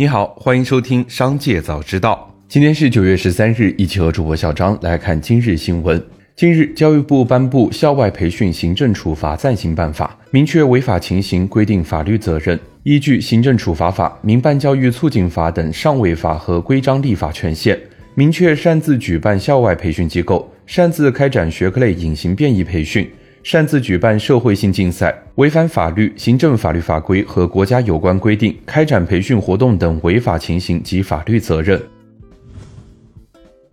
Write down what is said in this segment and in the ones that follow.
你好，欢迎收听《商界早知道》。今天是九月十三日，一起和主播小张来看今日新闻。近日，教育部颁布《校外培训行政处罚暂行办法》，明确违法情形规定法律责任，依据《行政处罚法》《民办教育促进法》等上位法和规章立法权限，明确擅自举办校外培训机构、擅自开展学科类隐形变异培训。擅自举办社会性竞赛、违反法律、行政法律法规和国家有关规定开展培训活动等违法情形及法律责任。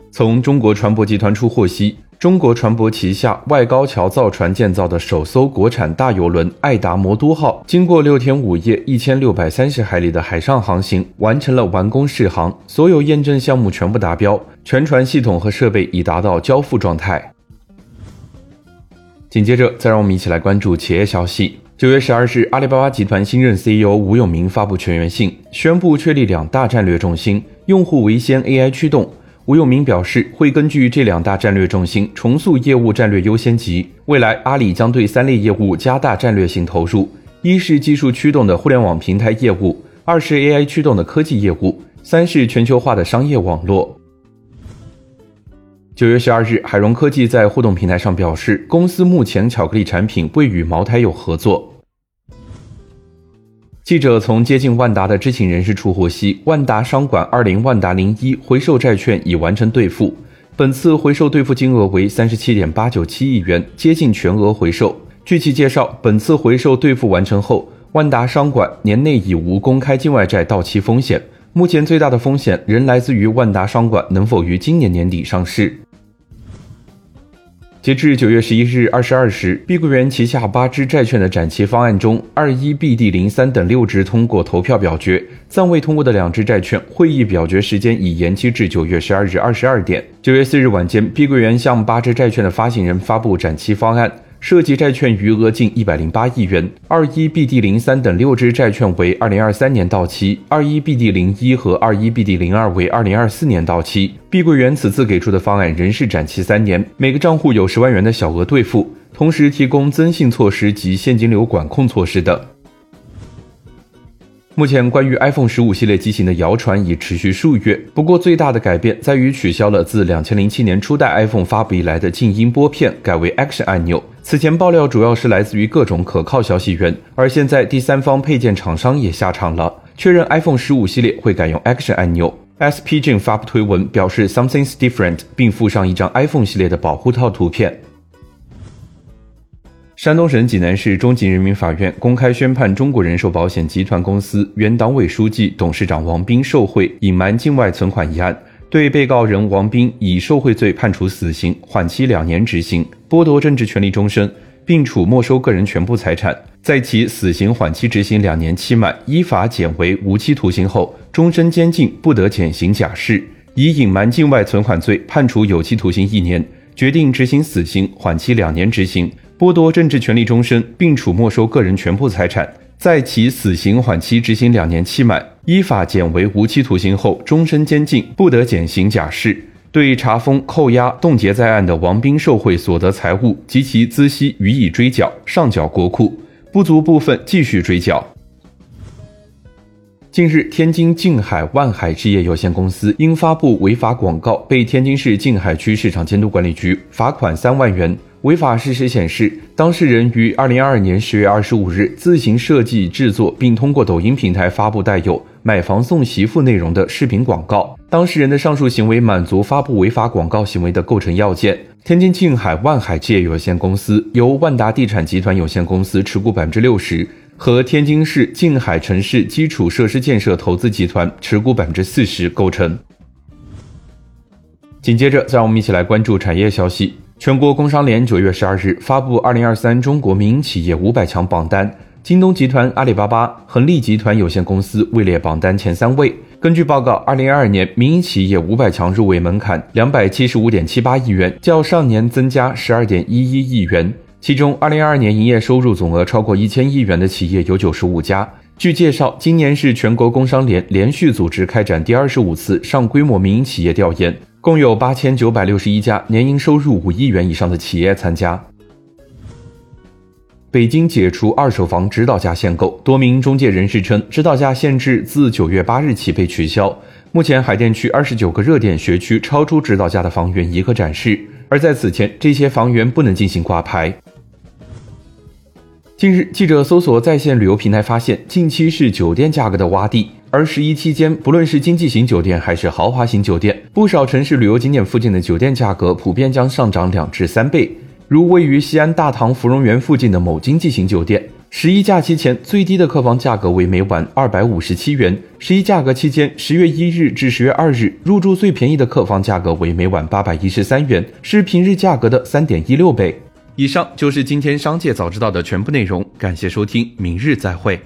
从中国船舶集团处获悉，中国船舶旗下外高桥造船建造的首艘国产大游轮“爱达魔都号”，经过六天五夜、一千六百三十海里的海上航行，完成了完工试航，所有验证项目全部达标，全船系统和设备已达到交付状态。紧接着，再让我们一起来关注企业消息。九月十二日，阿里巴巴集团新任 CEO 吴永明发布全员信，宣布确立两大战略重心：用户为先，AI 驱动。吴永明表示，会根据这两大战略重心重塑业务战略优先级。未来，阿里将对三类业务加大战略性投入：一是技术驱动的互联网平台业务，二是 AI 驱动的科技业务，三是全球化的商业网络。九月十二日，海融科技在互动平台上表示，公司目前巧克力产品未与茅台有合作。记者从接近万达的知情人士处获悉，万达商管二零万达零一回售债券已完成兑付，本次回售兑付金额为三十七点八九七亿元，接近全额回售。据其介绍，本次回售兑付完成后，万达商管年内已无公开境外债到期风险。目前最大的风险仍来自于万达商管能否于今年年底上市。截至九月十一日二十二时，碧桂园旗下八只债券的展期方案中，二一 BD 零三等六只通过投票表决，暂未通过的两只债券，会议表决时间已延期至九月十二日二十二点。九月四日晚间，碧桂园向八只债券的发行人发布展期方案。涉及债券余额近一百零八亿元，二一 BD 零三等六只债券为二零二三年到期，二一 BD 零一和二一 BD 零二为二零二四年到期。碧桂园此次给出的方案仍是展期三年，每个账户有十万元的小额兑付，同时提供增信措施及现金流管控措施等。目前，关于 iPhone 十五系列机型的谣传已持续数月。不过，最大的改变在于取消了自两千零七年初代 iPhone 发布以来的静音拨片，改为 Action 按钮。此前爆料主要是来自于各种可靠消息源，而现在第三方配件厂商也下场了，确认 iPhone 十五系列会改用 Action 按钮。SPG 发布推文表示 Something's different，并附上一张 iPhone 系列的保护套图片。山东省济南市中级人民法院公开宣判中国人寿保险集团公司原党委书记、董事长王斌受贿、隐瞒境外存款一案，对被告人王斌以受贿罪判处死刑，缓期两年执行，剥夺政治权利终身，并处没收个人全部财产。在其死刑缓期执行两年期满，依法减为无期徒刑后，终身监禁不得减刑假释。以隐瞒境外存款罪判处有期徒刑一年，决定执行死刑，缓期两年执行。剥夺政治权利终身，并处没收个人全部财产，在其死刑缓期执行两年期满，依法减为无期徒刑后，终身监禁，不得减刑假释。对查封、扣押、冻结在案的王斌受贿所得财物及其孳息予以追缴，上缴国库，不足部分继续追缴。近日，天津静海万海置业有限公司因发布违法广告，被天津市静海区市场监督管理局罚款三万元。违法事实显示，当事人于二零二二年十月二十五日自行设计制作，并通过抖音平台发布带有“买房送媳妇”内容的视频广告。当事人的上述行为满足发布违法广告行为的构成要件。天津静海万海置业有限公司由万达地产集团有限公司持股百分之六十，和天津市静海城市基础设施建设投资集团持股百分之四十构成。紧接着，再让我们一起来关注产业消息。全国工商联九月十二日发布二零二三中国民营企业五百强榜单，京东集团、阿里巴巴、恒力集团有限公司位列榜单前三位。根据报告，二零二二年民营企业五百强入围门槛两百七十五点七八亿元，较上年增加十二点一一亿元。其中，二零二二年营业收入总额超过一千亿元的企业有九十五家。据介绍，今年是全国工商联连续组织开展第二十五次上规模民营企业调研。共有八千九百六十一家年营收入五亿元以上的企业参加。北京解除二手房指导价限购，多名中介人士称，指导价限制自九月八日起被取消。目前，海淀区二十九个热点学区超出指导价的房源已可展示，而在此前，这些房源不能进行挂牌。近日，记者搜索在线旅游平台，发现近期是酒店价格的洼地。而十一期间，不论是经济型酒店还是豪华型酒店，不少城市旅游景点附近的酒店价格普遍将上涨两至三倍。如位于西安大唐芙蓉园附近的某经济型酒店，十一假期前最低的客房价格为每晚二百五十七元；十一价格期间，十月一日至十月二日入住最便宜的客房价格为每晚八百一十三元，是平日价格的三点一六倍。以上就是今天商界早知道的全部内容，感谢收听，明日再会。